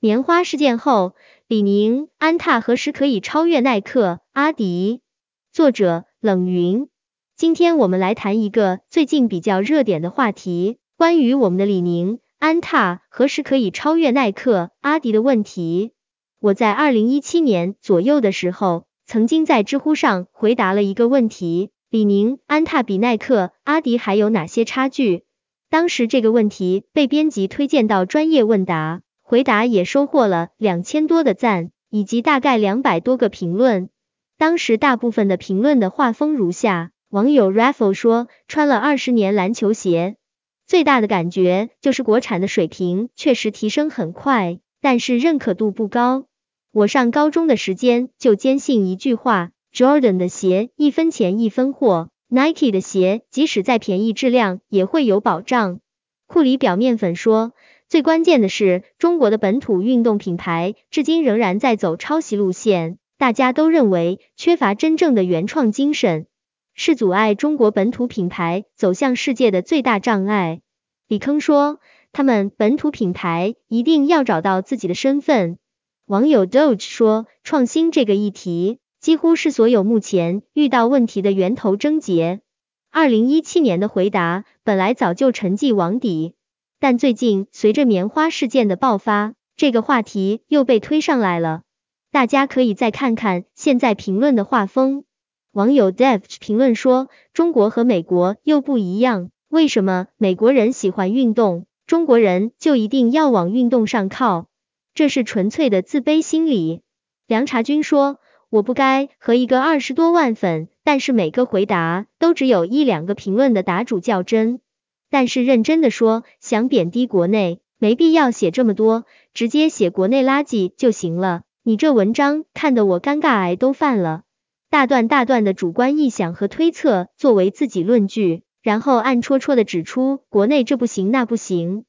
棉花事件后，李宁、安踏何时可以超越耐克、阿迪？作者冷云。今天我们来谈一个最近比较热点的话题，关于我们的李宁、安踏何时可以超越耐克、阿迪的问题。我在二零一七年左右的时候，曾经在知乎上回答了一个问题：李宁、安踏比耐克、阿迪还有哪些差距？当时这个问题被编辑推荐到专业问答，回答也收获了两千多的赞，以及大概两百多个评论。当时大部分的评论的画风如下。网友 Raffle 说，穿了二十年篮球鞋，最大的感觉就是国产的水平确实提升很快，但是认可度不高。我上高中的时间就坚信一句话：Jordan 的鞋一分钱一分货，Nike 的鞋即使再便宜，质量也会有保障。库里表面粉说，最关键的是中国的本土运动品牌至今仍然在走抄袭路线，大家都认为缺乏真正的原创精神。是阻碍中国本土品牌走向世界的最大障碍。李坑说，他们本土品牌一定要找到自己的身份。网友 Doge 说，创新这个议题几乎是所有目前遇到问题的源头症结。二零一七年的回答本来早就沉寂网底，但最近随着棉花事件的爆发，这个话题又被推上来了。大家可以再看看现在评论的画风。网友 Dev 评论说：“中国和美国又不一样，为什么美国人喜欢运动，中国人就一定要往运动上靠？这是纯粹的自卑心理。”梁茶君说：“我不该和一个二十多万粉，但是每个回答都只有一两个评论的答主较真。但是认真的说，想贬低国内，没必要写这么多，直接写国内垃圾就行了。你这文章看得我尴尬癌都犯了。”大段大段的主观臆想和推测作为自己论据，然后暗戳戳的指出国内这不行那不行。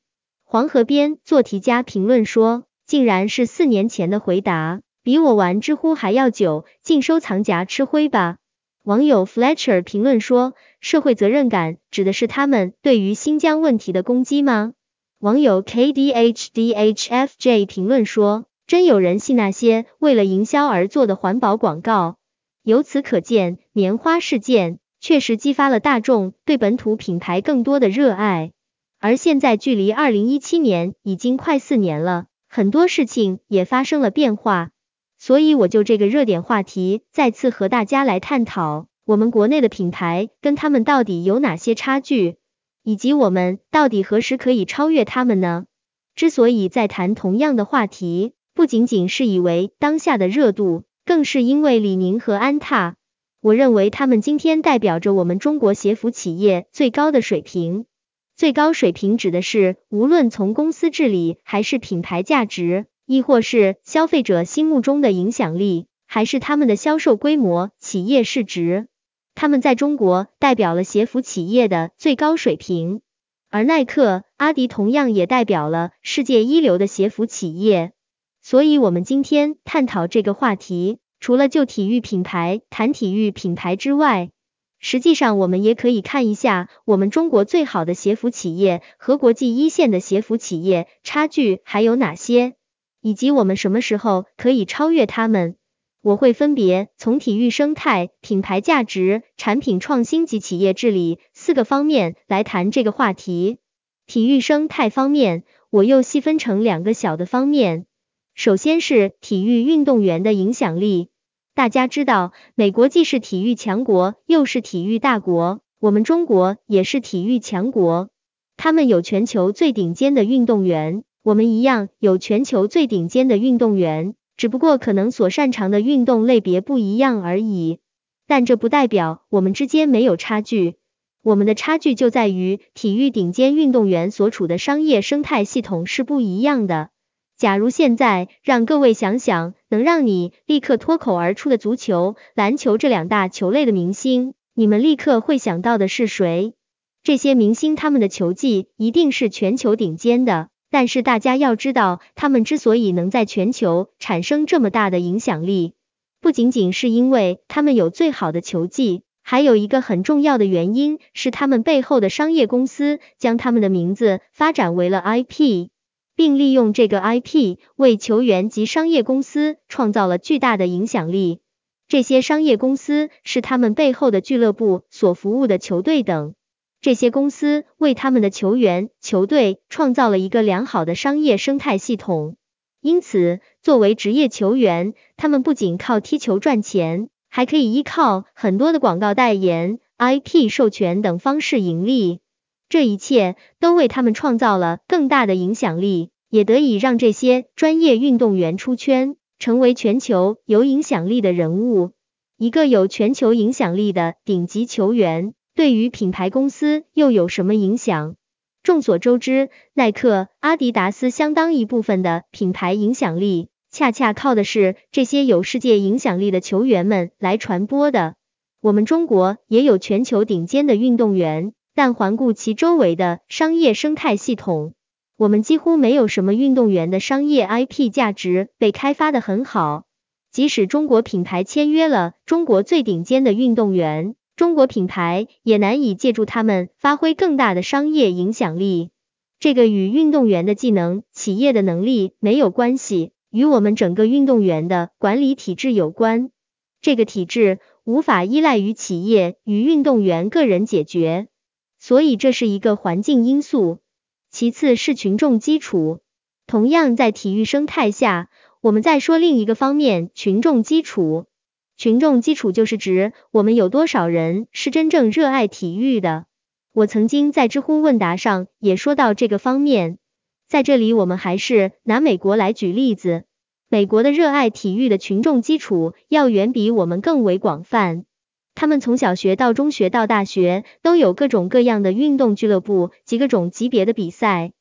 黄河边做题家评论说，竟然是四年前的回答，比我玩知乎还要久，进收藏夹吃灰吧。网友 Fletcher 评论说，社会责任感指的是他们对于新疆问题的攻击吗？网友 KDHDHFJ 评论说，真有人信那些为了营销而做的环保广告？由此可见，棉花事件确实激发了大众对本土品牌更多的热爱。而现在距离二零一七年已经快四年了，很多事情也发生了变化。所以我就这个热点话题，再次和大家来探讨，我们国内的品牌跟他们到底有哪些差距，以及我们到底何时可以超越他们呢？之所以在谈同样的话题，不仅仅是以为当下的热度。更是因为李宁和安踏，我认为他们今天代表着我们中国鞋服企业最高的水平。最高水平指的是无论从公司治理，还是品牌价值，亦或是消费者心目中的影响力，还是他们的销售规模、企业市值，他们在中国代表了鞋服企业的最高水平。而耐克、阿迪同样也代表了世界一流的鞋服企业。所以，我们今天探讨这个话题，除了就体育品牌谈体育品牌之外，实际上我们也可以看一下我们中国最好的鞋服企业和国际一线的鞋服企业差距还有哪些，以及我们什么时候可以超越他们。我会分别从体育生态、品牌价值、产品创新及企业治理四个方面来谈这个话题。体育生态方面，我又细分成两个小的方面。首先是体育运动员的影响力。大家知道，美国既是体育强国，又是体育大国，我们中国也是体育强国。他们有全球最顶尖的运动员，我们一样有全球最顶尖的运动员，只不过可能所擅长的运动类别不一样而已。但这不代表我们之间没有差距，我们的差距就在于体育顶尖运动员所处的商业生态系统是不一样的。假如现在让各位想想，能让你立刻脱口而出的足球、篮球这两大球类的明星，你们立刻会想到的是谁？这些明星他们的球技一定是全球顶尖的，但是大家要知道，他们之所以能在全球产生这么大的影响力，不仅仅是因为他们有最好的球技，还有一个很重要的原因是他们背后的商业公司将他们的名字发展为了 IP。并利用这个 IP 为球员及商业公司创造了巨大的影响力。这些商业公司是他们背后的俱乐部所服务的球队等。这些公司为他们的球员、球队创造了一个良好的商业生态系统。因此，作为职业球员，他们不仅靠踢球赚钱，还可以依靠很多的广告代言、IP 授权等方式盈利。这一切都为他们创造了更大的影响力，也得以让这些专业运动员出圈，成为全球有影响力的人物。一个有全球影响力的顶级球员。对于品牌公司又有什么影响？众所周知，耐克、阿迪达斯相当一部分的品牌影响力，恰恰靠的是这些有世界影响力的球员们来传播的。我们中国也有全球顶尖的运动员，但环顾其周围的商业生态系统，我们几乎没有什么运动员的商业 IP 价值被开发的很好。即使中国品牌签约了中国最顶尖的运动员。中国品牌也难以借助他们发挥更大的商业影响力。这个与运动员的技能、企业的能力没有关系，与我们整个运动员的管理体制有关。这个体制无法依赖于企业与运动员个人解决，所以这是一个环境因素。其次是群众基础。同样在体育生态下，我们再说另一个方面，群众基础。群众基础就是指我们有多少人是真正热爱体育的。我曾经在知乎问答上也说到这个方面，在这里我们还是拿美国来举例子，美国的热爱体育的群众基础要远比我们更为广泛，他们从小学到中学到大学都有各种各样的运动俱乐部及各种级别的比赛。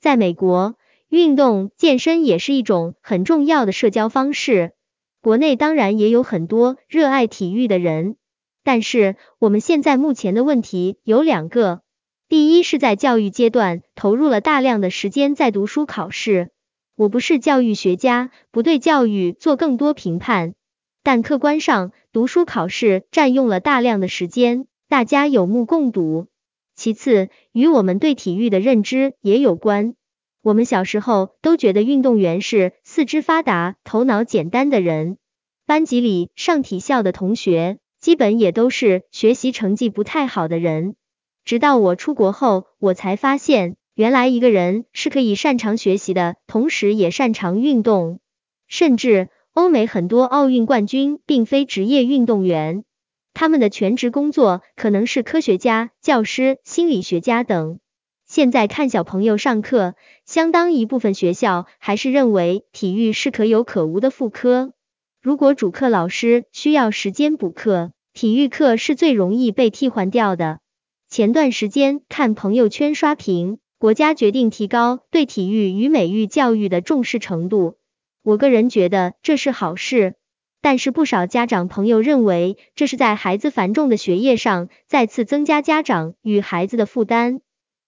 在美国，运动健身也是一种很重要的社交方式。国内当然也有很多热爱体育的人，但是我们现在目前的问题有两个：第一是在教育阶段投入了大量的时间在读书考试。我不是教育学家，不对教育做更多评判，但客观上读书考试占用了大量的时间，大家有目共睹。其次，与我们对体育的认知也有关。我们小时候都觉得运动员是四肢发达、头脑简单的人，班级里上体校的同学基本也都是学习成绩不太好的人。直到我出国后，我才发现，原来一个人是可以擅长学习的，同时也擅长运动。甚至欧美很多奥运冠军并非职业运动员，他们的全职工作可能是科学家、教师、心理学家等。现在看小朋友上课，相当一部分学校还是认为体育是可有可无的副科。如果主课老师需要时间补课，体育课是最容易被替换掉的。前段时间看朋友圈刷屏，国家决定提高对体育与美育教育的重视程度。我个人觉得这是好事，但是不少家长朋友认为这是在孩子繁重的学业上再次增加家长与孩子的负担。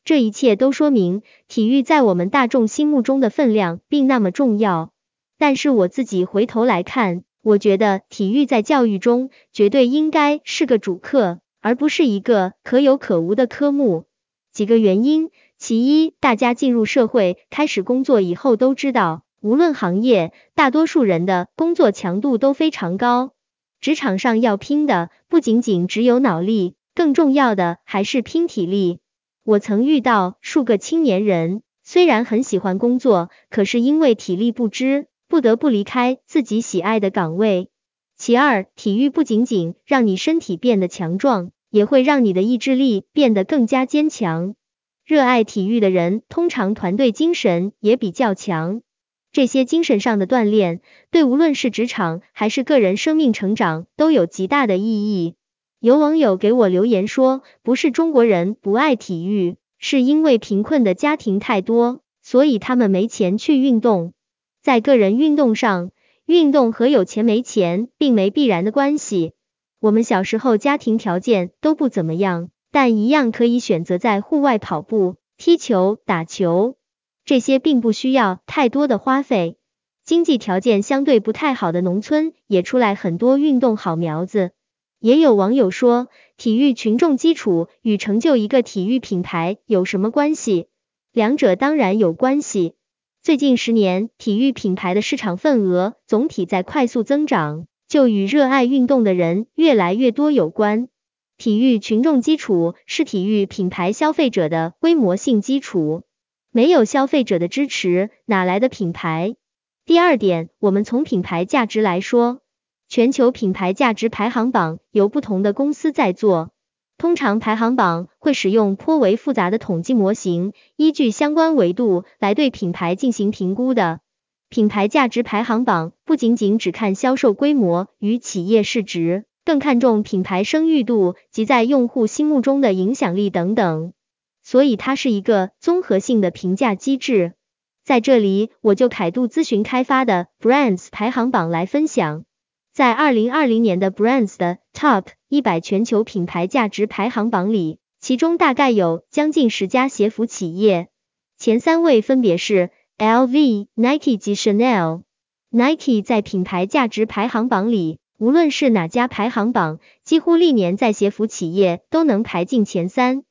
这一切都说明，体育在我们大众心目中的分量并那么重要。但是我自己回头来看，我觉得体育在教育中绝对应该是个主课，而不是一个可有可无的科目。几个原因：其一，大家进入社会开始工作以后都知道，无论行业，大多数人的工作强度都非常高，职场上要拼的不仅仅只有脑力，更重要的还是拼体力。我曾遇到数个青年人，虽然很喜欢工作，可是因为体力不支，不得不离开自己喜爱的岗位。其二，体育不仅仅让你身体变得强壮，也会让你的意志力变得更加坚强。热爱体育的人，通常团队精神也比较强。这些精神上的锻炼，对无论是职场还是个人生命成长，都有极大的意义。有网友给我留言说，不是中国人不爱体育，是因为贫困的家庭太多，所以他们没钱去运动。在个人运动上，运动和有钱没钱并没必然的关系。我们小时候家庭条件都不怎么样，但一样可以选择在户外跑步、踢球、打球，这些并不需要太多的花费。经济条件相对不太好的农村，也出来很多运动好苗子。也有网友说，体育群众基础与成就一个体育品牌有什么关系？两者当然有关系。最近十年，体育品牌的市场份额总体在快速增长，就与热爱运动的人越来越多有关。体育群众基础是体育品牌消费者的规模性基础，没有消费者的支持，哪来的品牌？第二点，我们从品牌价值来说，全球品牌价值排行榜由不同的公司在做。通常排行榜会使用颇为复杂的统计模型，依据相关维度来对品牌进行评估的。品牌价值排行榜不仅仅只看销售规模与企业市值，更看重品牌声誉度及在用户心目中的影响力等等，所以它是一个综合性的评价机制。在这里，我就凯度咨询开发的 Brands 排行榜来分享。在二零二零年的 Brands 的 Top 一百全球品牌价值排行榜里，其中大概有将近十家鞋服企业，前三位分别是 LV、Nike 及 Chanel。Nike 在品牌价值排行榜里，无论是哪家排行榜，几乎历年在鞋服企业都能排进前三。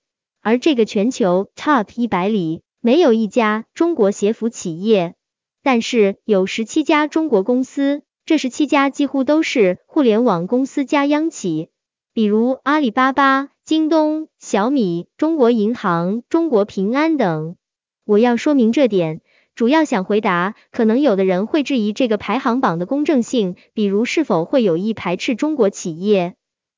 而这个全球 Top 一百里，没有一家中国鞋服企业，但是有十七家中国公司。这十七家几乎都是互联网公司加央企，比如阿里巴巴、京东、小米、中国银行、中国平安等。我要说明这点，主要想回答，可能有的人会质疑这个排行榜的公正性，比如是否会有意排斥中国企业。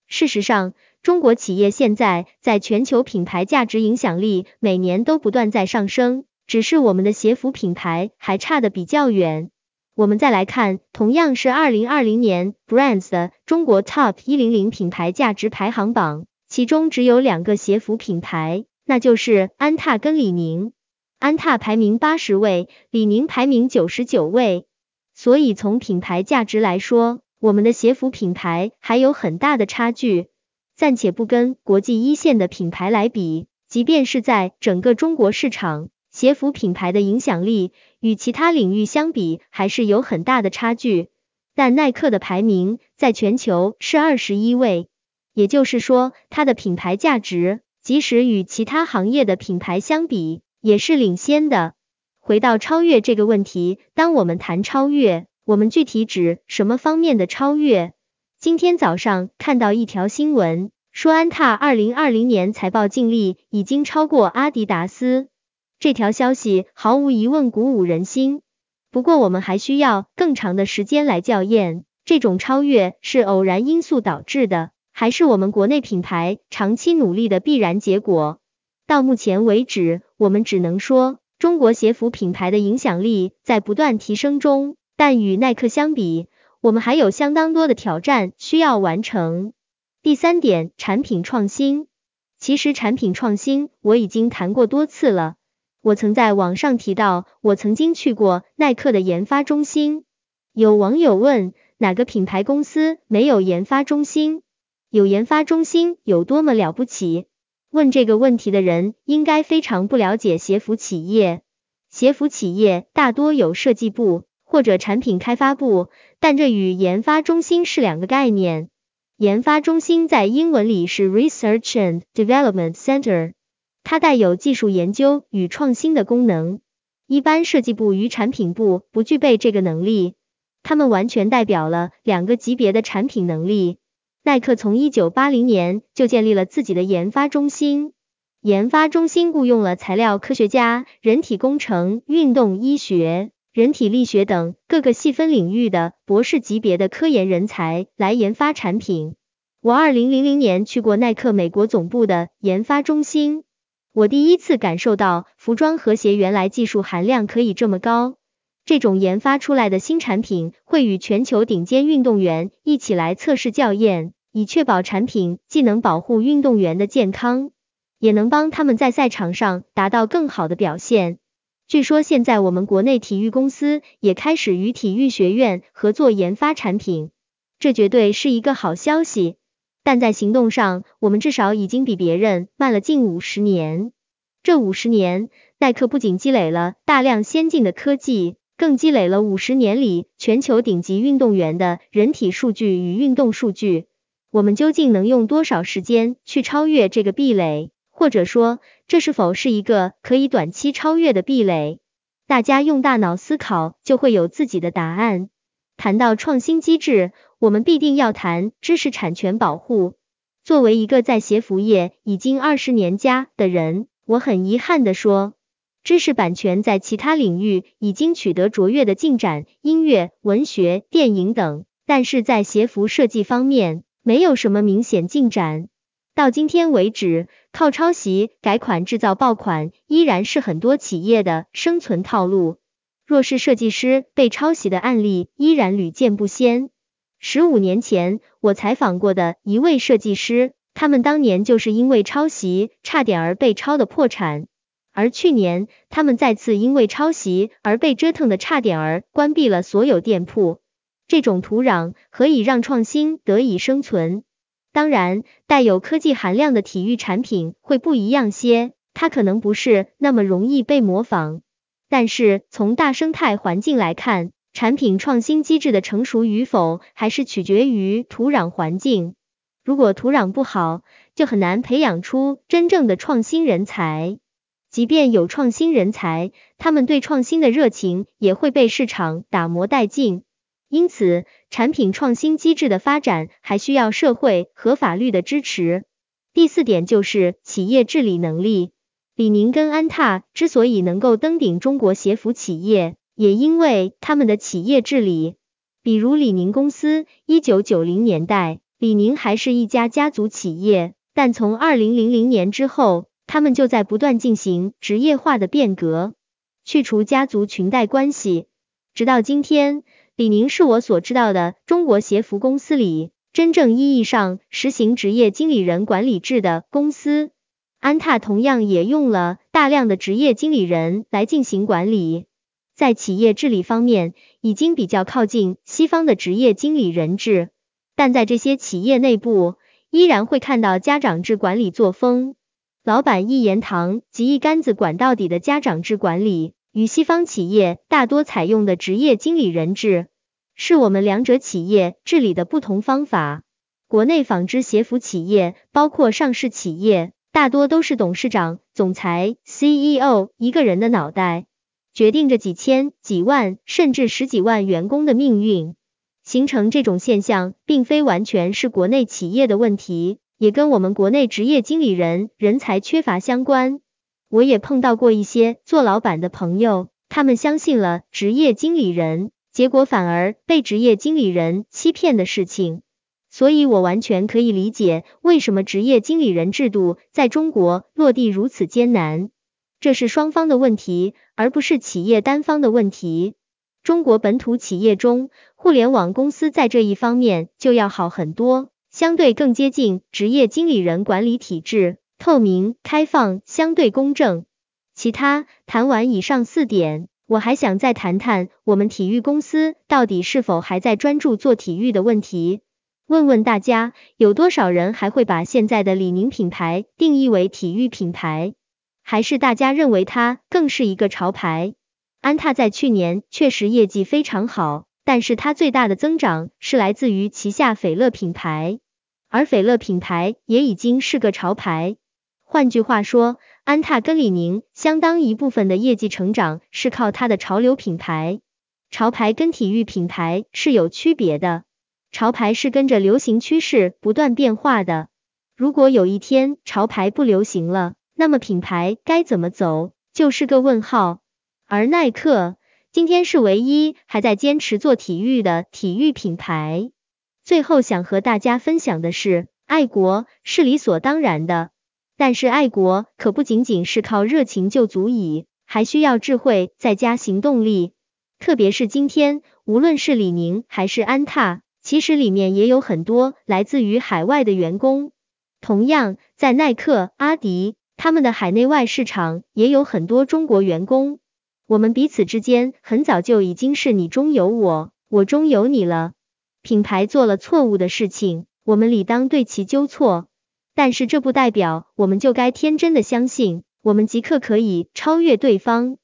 事实上，中国企业现在在全球品牌价值影响力每年都不断在上升，只是我们的鞋服品牌还差得比较远。我们再来看，同样是二零二零年 Brands 的中国 Top 一零零品牌价值排行榜，其中只有两个鞋服品牌，那就是安踏跟李宁。安踏排名八十位，李宁排名九十九位。所以从品牌价值来说，我们的鞋服品牌还有很大的差距。暂且不跟国际一线的品牌来比，即便是在整个中国市场。鞋服品牌的影响力与其他领域相比还是有很大的差距，但耐克的排名在全球是二十一位，也就是说它的品牌价值即使与其他行业的品牌相比也是领先的。回到超越这个问题，当我们谈超越，我们具体指什么方面的超越？今天早上看到一条新闻，说安踏二零二零年财报净利已经超过阿迪达斯。这条消息毫无疑问鼓舞人心，不过我们还需要更长的时间来校验，这种超越是偶然因素导致的，还是我们国内品牌长期努力的必然结果？到目前为止，我们只能说，中国鞋服品牌的影响力在不断提升中，但与耐克相比，我们还有相当多的挑战需要完成。第三点，产品创新。其实产品创新我已经谈过多次了。我曾在网上提到，我曾经去过耐克的研发中心。有网友问，哪个品牌公司没有研发中心？有研发中心有多么了不起？问这个问题的人应该非常不了解鞋服企业。鞋服企业大多有设计部或者产品开发部，但这与研发中心是两个概念。研发中心在英文里是 Research and Development Center。它带有技术研究与创新的功能，一般设计部与产品部不具备这个能力，他们完全代表了两个级别的产品能力。耐克从一九八零年就建立了自己的研发中心，研发中心雇佣了材料科学家、人体工程、运动医学、人体力学等各个细分领域的博士级别的科研人才来研发产品。我二零零零年去过耐克美国总部的研发中心。我第一次感受到服装和谐原来技术含量可以这么高。这种研发出来的新产品会与全球顶尖运动员一起来测试校验，以确保产品既能保护运动员的健康，也能帮他们在赛场上达到更好的表现。据说现在我们国内体育公司也开始与体育学院合作研发产品，这绝对是一个好消息。但在行动上，我们至少已经比别人慢了近五十年。这五十年，耐克不仅积累了大量先进的科技，更积累了五十年里全球顶级运动员的人体数据与运动数据。我们究竟能用多少时间去超越这个壁垒？或者说，这是否是一个可以短期超越的壁垒？大家用大脑思考，就会有自己的答案。谈到创新机制，我们必定要谈知识产权保护。作为一个在鞋服业已经二十年加的人，我很遗憾的说，知识版权在其他领域已经取得卓越的进展，音乐、文学、电影等，但是在鞋服设计方面，没有什么明显进展。到今天为止，靠抄袭改款制造爆款，依然是很多企业的生存套路。若是设计师被抄袭的案例依然屡见不鲜。十五年前，我采访过的一位设计师，他们当年就是因为抄袭，差点儿被抄的破产。而去年，他们再次因为抄袭而被折腾的差点儿关闭了所有店铺。这种土壤何以让创新得以生存？当然，带有科技含量的体育产品会不一样些，它可能不是那么容易被模仿。但是从大生态环境来看，产品创新机制的成熟与否，还是取决于土壤环境。如果土壤不好，就很难培养出真正的创新人才。即便有创新人才，他们对创新的热情也会被市场打磨殆尽。因此，产品创新机制的发展还需要社会和法律的支持。第四点就是企业治理能力。李宁跟安踏之所以能够登顶中国鞋服企业，也因为他们的企业治理。比如李宁公司，一九九零年代，李宁还是一家家族企业，但从二零零零年之后，他们就在不断进行职业化的变革，去除家族裙带关系，直到今天，李宁是我所知道的中国鞋服公司里真正意义上实行职业经理人管理制的公司。安踏同样也用了大量的职业经理人来进行管理，在企业治理方面已经比较靠近西方的职业经理人制，但在这些企业内部依然会看到家长制管理作风，老板一言堂及一竿子管到底的家长制管理，与西方企业大多采用的职业经理人制，是我们两者企业治理的不同方法。国内纺织鞋服企业，包括上市企业。大多都是董事长、总裁、CEO 一个人的脑袋，决定着几千、几万甚至十几万员工的命运。形成这种现象，并非完全是国内企业的问题，也跟我们国内职业经理人人才缺乏相关。我也碰到过一些做老板的朋友，他们相信了职业经理人，结果反而被职业经理人欺骗的事情。所以，我完全可以理解为什么职业经理人制度在中国落地如此艰难。这是双方的问题，而不是企业单方的问题。中国本土企业中，互联网公司在这一方面就要好很多，相对更接近职业经理人管理体制，透明、开放、相对公正。其他谈完以上四点，我还想再谈谈我们体育公司到底是否还在专注做体育的问题。问问大家，有多少人还会把现在的李宁品牌定义为体育品牌？还是大家认为它更是一个潮牌？安踏在去年确实业绩非常好，但是它最大的增长是来自于旗下斐乐品牌，而斐乐品牌也已经是个潮牌。换句话说，安踏跟李宁相当一部分的业绩成长是靠它的潮流品牌。潮牌跟体育品牌是有区别的。潮牌是跟着流行趋势不断变化的。如果有一天潮牌不流行了，那么品牌该怎么走就是个问号。而耐克今天是唯一还在坚持做体育的体育品牌。最后想和大家分享的是，爱国是理所当然的，但是爱国可不仅仅是靠热情就足以，还需要智慧再加行动力。特别是今天，无论是李宁还是安踏。其实里面也有很多来自于海外的员工，同样在耐克、阿迪，他们的海内外市场也有很多中国员工。我们彼此之间很早就已经是你中有我，我中有你了。品牌做了错误的事情，我们理当对其纠错，但是这不代表我们就该天真的相信，我们即刻可以超越对方。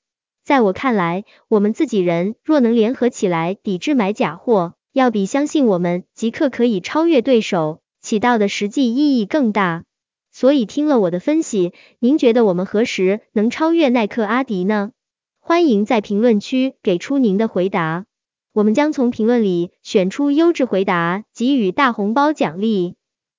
在我看来，我们自己人若能联合起来抵制买假货。要比相信我们即刻可以超越对手起到的实际意义更大。所以听了我的分析，您觉得我们何时能超越耐克、阿迪呢？欢迎在评论区给出您的回答，我们将从评论里选出优质回答，给予大红包奖励。